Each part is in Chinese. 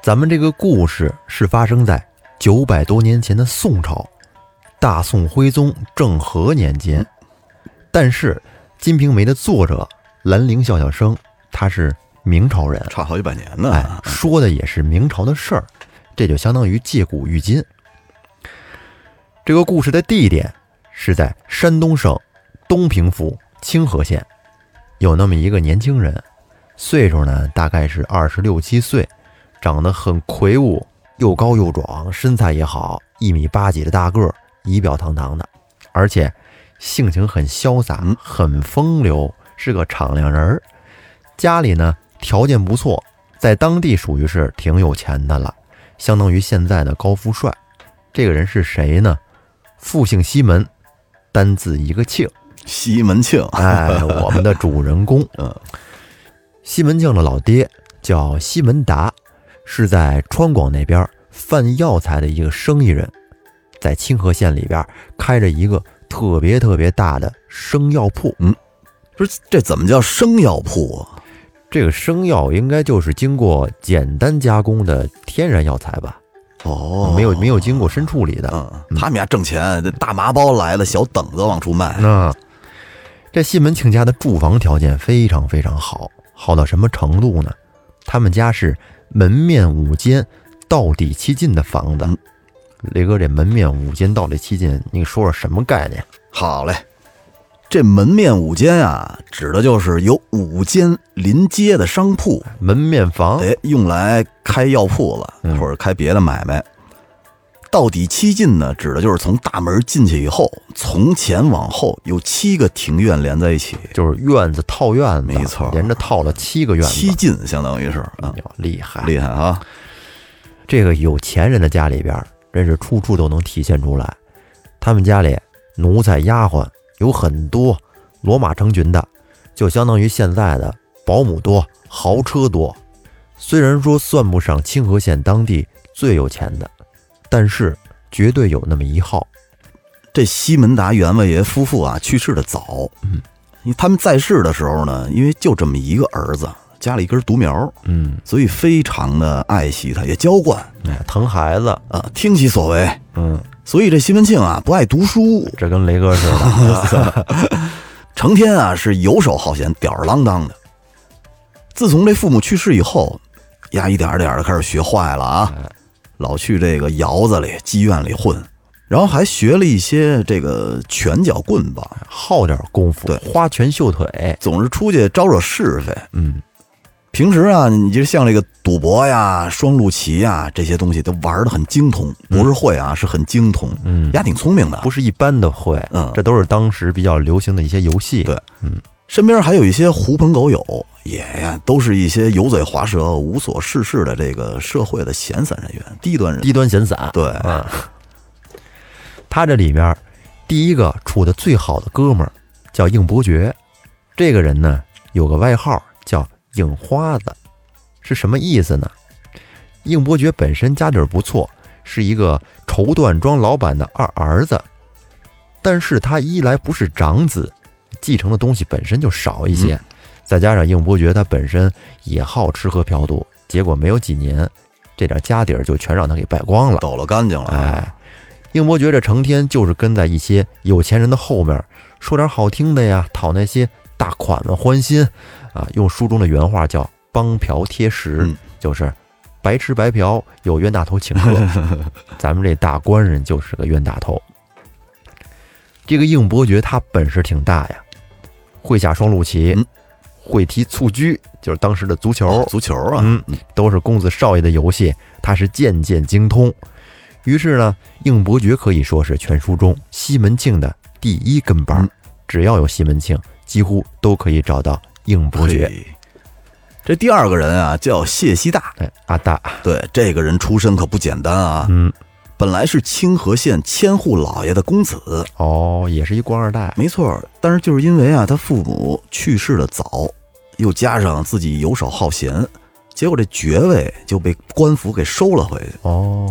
咱们这个故事是发生在九百多年前的宋朝，大宋徽宗政和年间。但是《金瓶梅》的作者兰陵笑笑生，他是明朝人，差好几百年呢。哎，说的也是明朝的事儿，这就相当于借古喻今。这个故事的地点是在山东省东平府清河县，有那么一个年轻人，岁数呢大概是二十六七岁，长得很魁梧，又高又壮，身材也好，一米八几的大个儿，仪表堂堂的，而且性情很潇洒，很风流，是个敞亮人儿。家里呢条件不错，在当地属于是挺有钱的了，相当于现在的高富帅。这个人是谁呢？复姓西门，单字一个庆。西门庆，哎，我们的主人公，嗯，西门庆的老爹叫西门达，是在川广那边贩药材的一个生意人，在清河县里边开着一个特别特别大的生药铺。嗯，不是这怎么叫生药铺啊？这个生药应该就是经过简单加工的天然药材吧？哦，没有没有经过深处理的。嗯，他们家挣钱，这大麻包来了，小等子往出卖。嗯这西门庆家的住房条件非常非常好，好到什么程度呢？他们家是门面五间，到底七进的房子。雷哥，这门面五间，到底七进，你说说什么概念？好嘞，这门面五间啊，指的就是有五间临街的商铺，门面房。哎，用来开药铺子嗯或者开别的买卖。到底七进呢，指的就是从大门进去以后，从前往后有七个庭院连在一起，就是院子套院子，没错连着套了七个院子，七进相当于是啊，厉害厉害啊！这个有钱人的家里边，真是处处都能体现出来。他们家里奴才丫鬟有很多，罗马成群的，就相当于现在的保姆多，豪车多。虽然说算不上清河县当地最有钱的，但是绝对有那么一号。这西门达员外爷夫妇啊，去世的早，嗯，因为他们在世的时候呢，因为就这么一个儿子，家里一根独苗，嗯，所以非常的爱惜他，也娇惯。哎，疼孩子，啊，听其所为。嗯，所以这西门庆啊，不爱读书，这跟雷哥似的。成天啊是游手好闲、吊儿郎当的。自从这父母去世以后，呀，一点儿点的开始学坏了啊，老去这个窑子里、妓院里混，然后还学了一些这个拳脚棍棒，好点功夫，对花拳绣腿，总是出去招惹是非。嗯，平时啊，你就像这个赌博呀、双陆棋呀这些东西都玩的很精通，不是会啊，是很精通，嗯丫，挺聪明的。不是一般的会，嗯这都是当时比较流行的一些游戏。对嗯身边还有一些狐朋狗友，也呀，都是一些油嘴滑舌、无所事事的这个社会的闲散人员、低端人。低端闲散。对，嗯，他这里面第一个处的最好的哥们儿叫应伯爵，这个人呢有个外号叫应花子，是什么意思呢？应伯爵本身家底儿不错，是一个绸缎庄老板的二儿子，但是他一来不是长子，继承的东西本身就少一些，再加上应伯爵他本身也好吃喝嫖赌，结果没有几年，这点家底儿就全让他给败光了。抖了干净了。哎，应伯爵这成天就是跟在一些有钱人的后面，说点好听的呀，讨那些大款们欢心啊。用书中的原话叫“帮嫖贴食”，嗯就是白吃白嫖，有冤大头请客。咱们这大官人就是个冤大头。这个应伯爵他本事挺大呀，会下双陆棋，嗯会踢蹴鞠，就是当时的足球，足球啊，嗯，都是公子少爷的游戏，他是渐渐精通。于是呢，应伯爵可以说是全书中西门庆的第一跟班只要有西门庆，几乎都可以找到应伯爵。这第二个人啊，叫谢希大。哎，阿大，对，这个人出身可不简单啊，嗯，本来是清河县千户老爷的公子，哦，也是一官二代，没错。但是就是因为啊，他父母去世的早，又加上自己游手好闲，结果这爵位就被官府给收了回去。哦，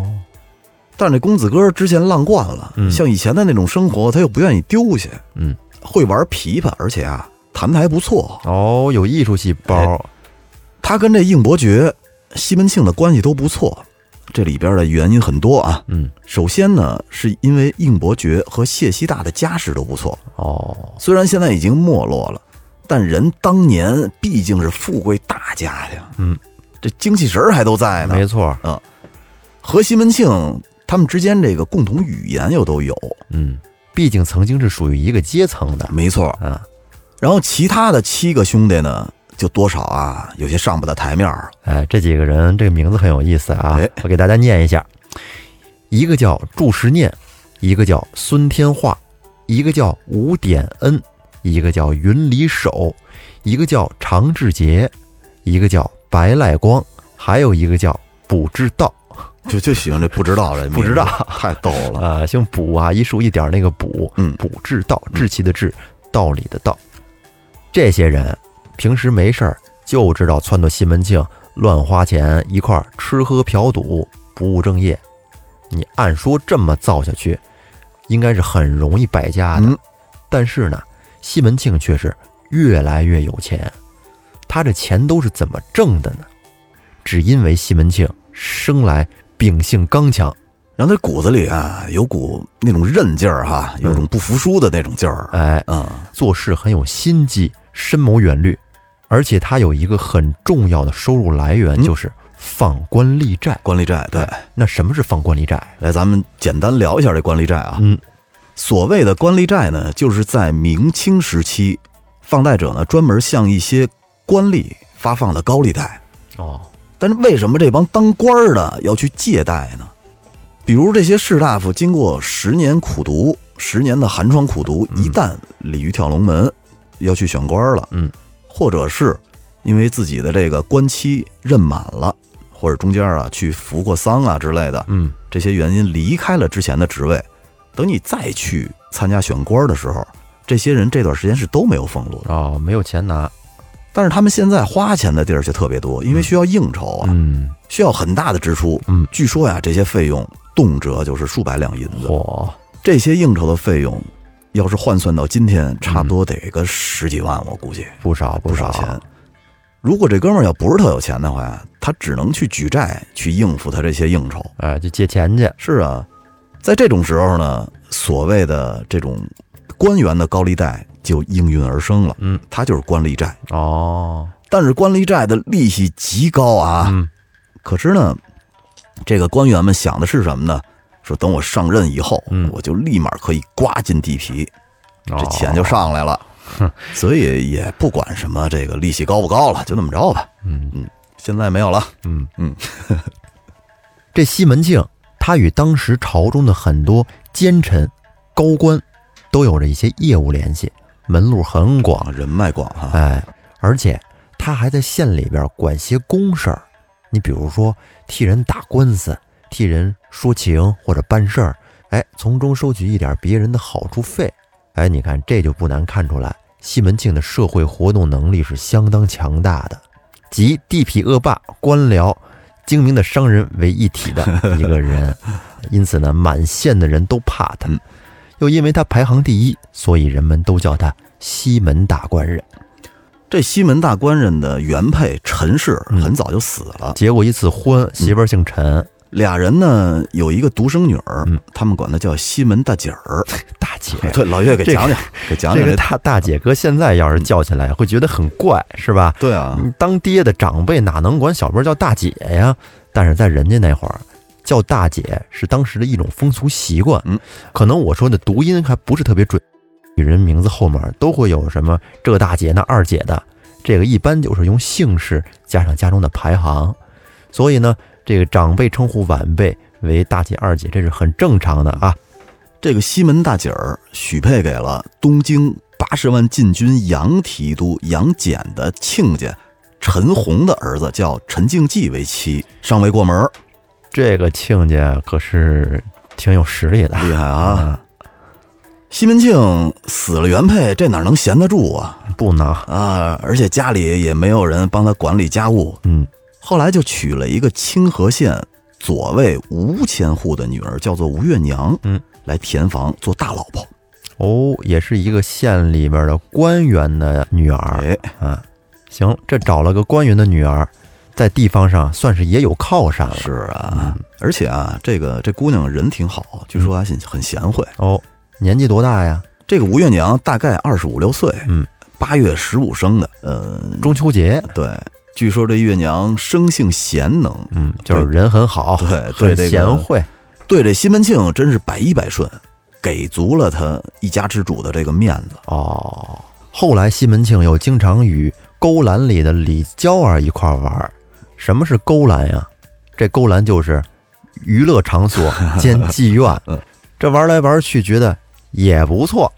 但是这公子哥之前浪惯了，嗯。像以前的那种生活，他又不愿意丢下，嗯，会玩琵琶，而且啊，弹的还不错。哦，有艺术细胞，他跟这应伯爵西门庆的关系都不错，这里边的原因很多啊。嗯，首先呢，是因为应伯爵和谢希大的家世都不错，哦，虽然现在已经没落了，但人当年毕竟是富贵大家呀，嗯，这精气神儿还都在呢。没错，嗯。和西门庆他们之间这个共同语言又都有，嗯，毕竟曾经是属于一个阶层的，没错。嗯，然后其他的七个兄弟呢，就多少啊？有些上不得台面儿。哎，这几个人这个名字很有意思啊。哎，我给大家念一下，一个叫祝时念，一个叫孙天化，一个叫吴典恩，一个叫云里守，一个叫常志杰，一个叫白赖光，还有一个叫卜志道。就就喜欢这不知道这 名字不知道太逗了。啊，姓卜啊，一竖一点儿那个卜，嗯卜志道，志气的志，道理的道。这些人平时没事儿就知道撺掇西门庆乱花钱，一块儿吃喝嫖赌，不务正业。你按说这么造下去，应该是很容易败家的。嗯但是呢，西门庆却是越来越有钱。他这钱都是怎么挣的呢？只因为西门庆生来秉性刚强，然后他骨子里啊有股那种韧劲儿哈，有种不服输的那种劲儿。哎，嗯，做事很有心机，深谋远虑，而且他有一个很重要的收入来源，嗯就是放官立债。官吏债对。那什么是放官立债？来，咱们简单聊一下这官吏债啊。嗯，所谓的官吏债呢，就是在明清时期，放贷者呢专门向一些官吏发放的高利贷。哦，但是为什么这帮当官儿的要去借贷呢？比如这些士大夫经过十年苦读，十年的寒窗苦读，一旦鲤鱼跳龙门，要去选官了，嗯，或者是因为自己的这个官期任满了，或者中间啊去服过丧啊之类的，嗯，这些原因离开了之前的职位，等你再去参加选官的时候，这些人这段时间是都没有俸禄的。哦，没有钱拿，但是他们现在花钱的地儿却特别多，因为需要应酬啊，嗯，需要很大的支出。嗯，据说呀，这些费用动辄就是数百两银子。嚯，这些应酬的费用，要是换算到今天，差不多得个十几万，我估计不少不少少钱。如果这哥们儿要不是特有钱的话呀，他只能去举债去应付他这些应酬。哎，就借钱去，是啊，在这种时候呢，所谓的这种官员的高利贷就应运而生了。嗯，它就是官利债。哦，但是官利债的利息极高啊。嗯，可是呢，这个官员们想的是什么呢？说等我上任以后，嗯我就立马可以刮进地皮，这哦钱就上来了。所以也不管什么这个利息高不高了，就那么着吧。嗯嗯，现在没有了。嗯嗯，这西门庆他与当时朝中的很多奸臣、高官都有着一些业务联系，门路很广啊，。人脉广哈。哎，而且他还在县里边管些公事儿，你比如说替人打官司、替人说情或者办事儿，哎，从中收取一点别人的好处费。哎，你看这就不难看出来，西门庆的社会活动能力是相当强大的，集地痞恶霸、官僚、精明的商人为一体的 一个人。因此呢，满县的人都怕他。嗯，又因为他排行第一，所以人们都叫他西门大官人。这西门大官人的原配陈氏很早就死了，结过一次婚，媳妇儿姓陈，俩人呢有一个独生女儿，嗯他们管她叫西门大姐儿。大姐。对，老岳给这个讲讲，给讲这个讲。大大姐哥现在要是叫起来，会觉得很怪，是吧？对啊，当爹的长辈哪能管小辈叫大姐呀？但是在人家那会儿，叫大姐是当时的一种风俗习惯。嗯，可能我说的读音还不是特别准，女人名字后面都会有什么这个大姐那二姐的，这个一般就是用姓氏加上家中的排行，所以呢，这个长辈称呼晚辈为大姐、二姐，这是很正常的啊。这个西门大姐儿许配给了东京八十万禁军杨提督杨戬的亲家陈洪的儿子，叫陈敬济为妻，尚未过门儿，这个亲家可是挺有实力的，厉害啊！西门庆死了原配，这哪能闲得住啊？不能，啊，而且家里也没有人帮他管理家务，嗯，后来就娶了一个清河县左卫吴千户的女儿，叫做吴月娘，嗯，来填房做大老婆。哦，也是一个县里边的官员的女儿，哎，啊，行，这找了个官员的女儿，在地方上算是也有靠山了。是啊，而且啊，这个这姑娘人挺好，据说还很很贤惠。哦，年纪多大呀？这个吴月娘大概二十五六岁，嗯，八月十五生的，呃，中秋节，对，据说这月娘生性贤能，嗯，就是人很好，对 对很这个贤惠。对这西门庆真是百依百顺，给足了他一家之主的这个面子。哦，后来西门庆又经常与勾栏里的李娇儿一块儿玩儿。什么是勾栏呀？这勾栏就是娱乐场所 兼妓院嗯。这玩来玩去，觉得也不错，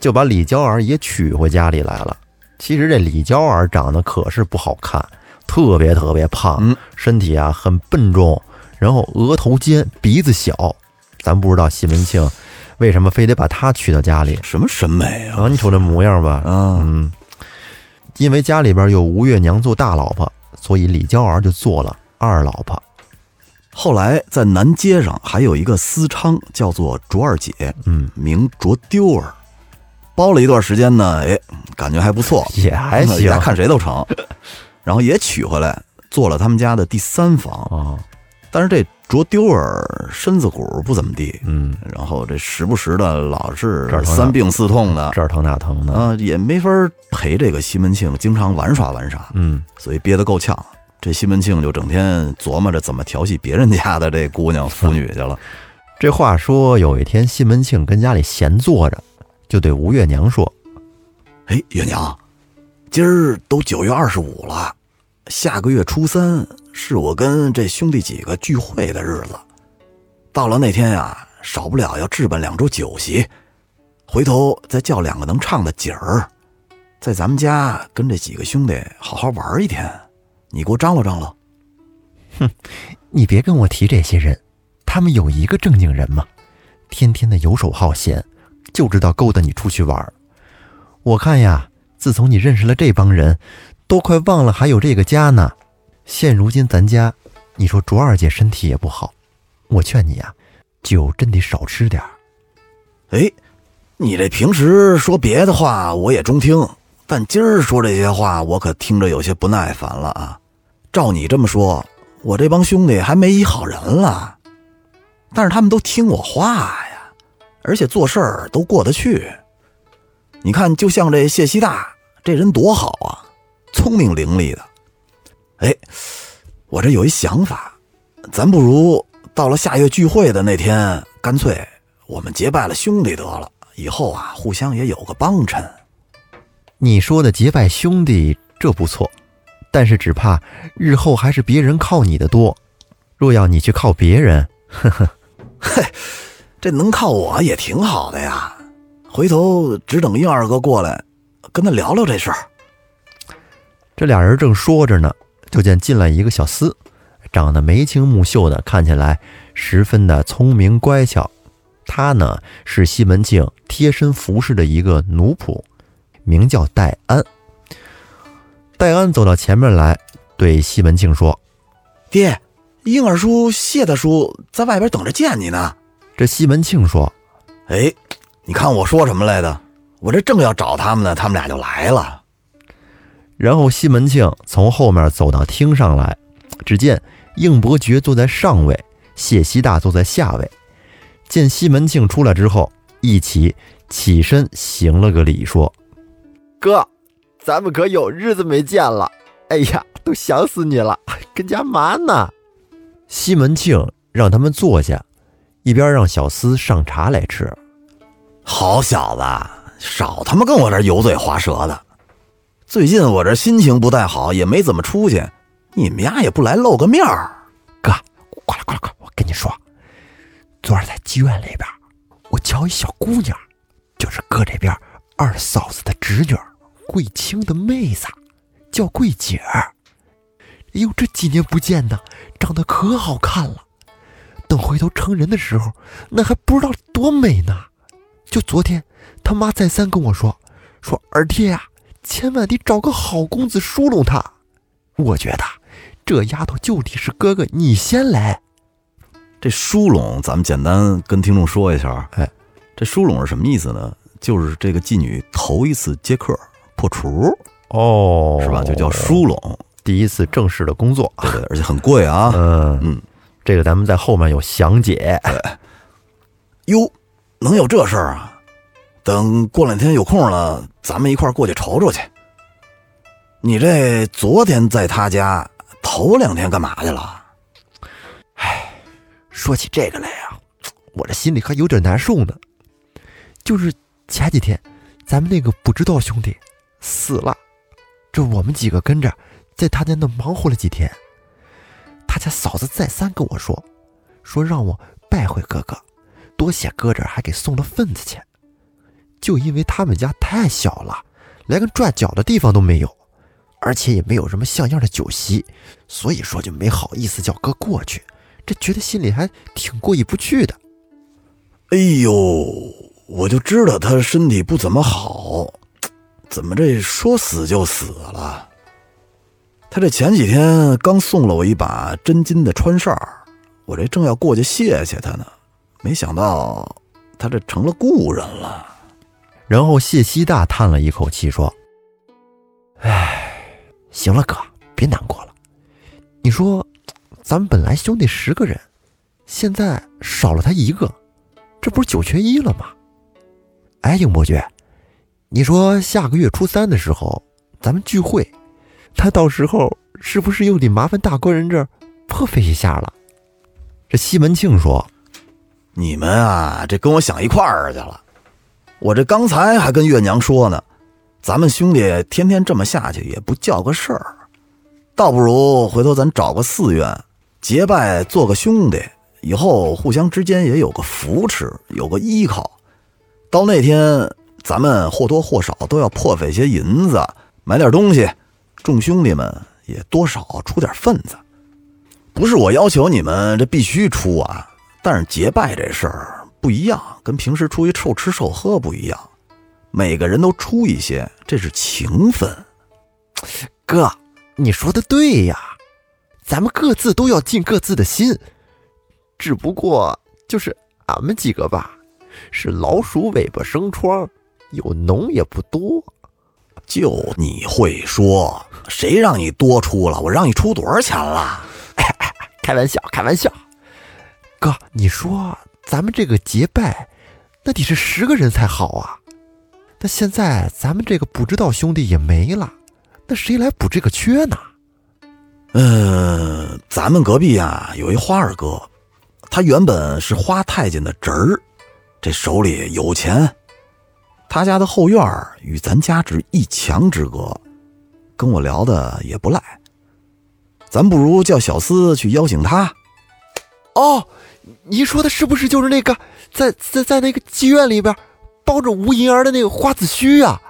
就把李娇儿也娶回家里来了。其实这李娇儿长得可是不好看，特别特别胖，嗯身体啊很笨重，然后额头尖，鼻子小。咱不知道西门庆为什么非得把她娶到家里。什么审美啊？啊，你瞅这模样吧，啊，嗯，因为家里边有吴月娘做大老婆，所以李娇儿就做了二老婆。后来在南街上还有一个私娼，叫做卓二姐，嗯，名卓丢儿，包了一段时间呢，哎，感觉还不错，也还行看谁都成，然后也娶回来，做了他们家的第三房。哦，但是这卓丢儿身子骨不怎么地，嗯，然后这时不时的老是三病四痛的，这儿疼那疼的，啊，也没法陪这个西门庆经常玩耍玩耍，嗯，所以憋得够呛。这西门庆就整天琢磨着怎么调戏别人家的这姑娘妇女去了。这话说有一天西门庆跟家里闲坐着，就对吴月娘说哎，月娘，今儿都九月二十五了，下个月初三是我跟这兄弟几个聚会的日子。到了那天呀，少不了要置办两桌酒席，回头再叫两个能唱的景儿，在咱们家跟这几个兄弟好好玩一天。你给我张罗张罗。：“哼你别跟我提这些人，他们有一个正经人吗？天天的游手好闲，就知道勾搭你出去玩儿。我看呀，自从你认识了这帮人，都快忘了还有这个家呢。现如今咱家，你说卓二姐身体也不好，我劝你呀，酒真得少吃点儿。哎，你这平时说别的话我也中听，但今儿说这些话我可听着有些不耐烦了啊。照你这么说，我这帮兄弟还没一好人了，但是他们都听我话呀，而且做事儿都过得去。你看，就像这谢希大这人多好啊，聪明伶俐的。哎，我这有一想法，咱不如到了下月聚会的那天，干脆我们结拜了兄弟得了，以后啊，互相也有个帮衬。你说的结拜兄弟这不错，但是只怕日后还是别人靠你的多。若要你去靠别人，这能靠我也挺好的呀。回头只等应二哥过来，跟他聊聊这事儿。这俩人正说着呢，就见进来一个小厮，长得眉清目秀的，看起来十分的聪明乖巧。他呢是西门庆贴身服侍的一个奴仆，名叫戴安。戴安走到前面来，对西门庆说爹，英二叔、谢大叔在外边等着见你呢。：“这西门庆说，哎，你看我说什么来的？我这正要找他们呢，他们俩就来了。然后西门庆从后面走到厅上来，只见应伯爵坐在上位，谢希大坐在下位。见西门庆出来之后，一起起身行了个礼，说：“哥，咱们可有日子没见了，哎呀，都想死你了，跟家嘛呢？”西门庆让他们坐下，一边让小厮上茶来吃。好小子，少他妈跟我这油嘴滑舌的。最近我这心情不太好，也没怎么出去，你们家也不来露个面儿。哥，过来过来过来！我跟你说，昨儿在妓院里边，我瞧一小姑娘，就是哥这边二嫂子的侄女，桂清的妹子，叫桂姐儿。哎呦，这几年不见呢，长得可好看了。等回头成人的时候，那还不知道多美呢。就昨天，他妈再三跟我说，说二爹呀、千万得找个好公子梳拢她。我觉得这丫头就得是哥哥你先来。这梳拢，咱们简单跟听众说一下。哎，这梳拢是什么意思呢？就是这个妓女头一次接客破除，哦是吧？就叫梳拢。第一次正式的工作。对对，而且很贵啊。嗯嗯，这个咱们在后面有详解。哟，能有这事儿啊？等过两天有空了，咱们一块儿过去瞅瞅去。你这昨天在他家，头两天干嘛去了？哎说起这个来啊，我这心里还有点难受呢。就是前几天，咱们那个不知道兄弟死了，这我们几个跟着在他家那忙活了几天。他家嫂子再三跟我说，说让我拜会哥哥，多谢哥这还给送了份子钱。就因为他们家太小了，连个转脚的地方都没有，而且也没有什么像样的酒席，所以说就没好意思叫哥过去。这觉得心里还挺过意不去的。哎呦，我就知道他身体不怎么好，怎么这说死就死了？他这前几天刚送了我一把真金的穿哨，我这正要过去谢谢他呢，没想到他这成了故人了。然后谢希大叹了一口气说：“哎，行了，哥，别难过了。你说。”咱们本来兄弟十个人，现在少了他一个，这不是九缺一了吗？哎，英伯爵，你说下个月初三的时候咱们聚会，他到时候是不是又得麻烦大官人这儿破费一下了？这西门庆说：“你们啊，这跟我想一块儿去了。我这刚才还跟月娘说呢，咱们兄弟天天这么下去也不叫个事儿，倒不如回头咱找个寺院。”结拜做个兄弟，以后互相之间也有个扶持，有个依靠。到那天，咱们或多或少都要破费些银子，买点东西，众兄弟们也多少出点份子。不是我要求你们这必须出啊，但是结拜这事儿不一样，跟平时出去臭吃臭喝不一样。每个人都出一些，这是情分。哥，你说的对呀。咱们各自都要尽各自的心，只不过就是俺们几个吧，是老鼠尾巴生疮，有脓也不多。就你会说，谁让你多出了？我让你出多少钱了？开玩笑，开玩笑。哥，你说咱们这个结拜，那得是十个人才好啊。那现在咱们这个不知道兄弟也没了，那谁来补这个缺呢？嗯，咱们隔壁啊有一花二哥，他原本是花太监的侄儿，这手里有钱，他家的后院与咱家只一墙之隔，跟我聊的也不赖。咱不如叫小厮去邀请他。哦，你说的是不是就是那个在在在那个妓院里边包着吴银儿的那个花子虚啊？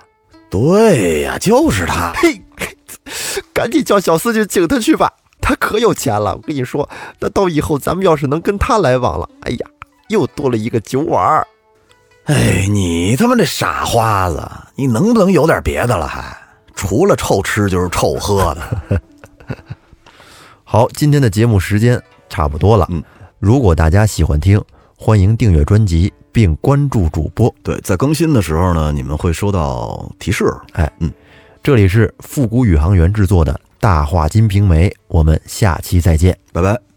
对呀，就是他。嘿。赶紧叫小厮去请他去吧，他可有钱了。我跟你说，那到以后咱们要是能跟他来往了，哎呀，又多了一个酒碗。哎，你他妈这傻花子，你能不能有点别的了？还除了臭吃就是臭喝的。好，今天的节目时间差不多了。嗯，如果大家喜欢听，欢迎订阅专辑并关注主播。对，在更新的时候呢，你们会收到提示。哎，嗯。这里是复古宇航员制作的《大话金瓶梅》，我们下期再见，拜拜。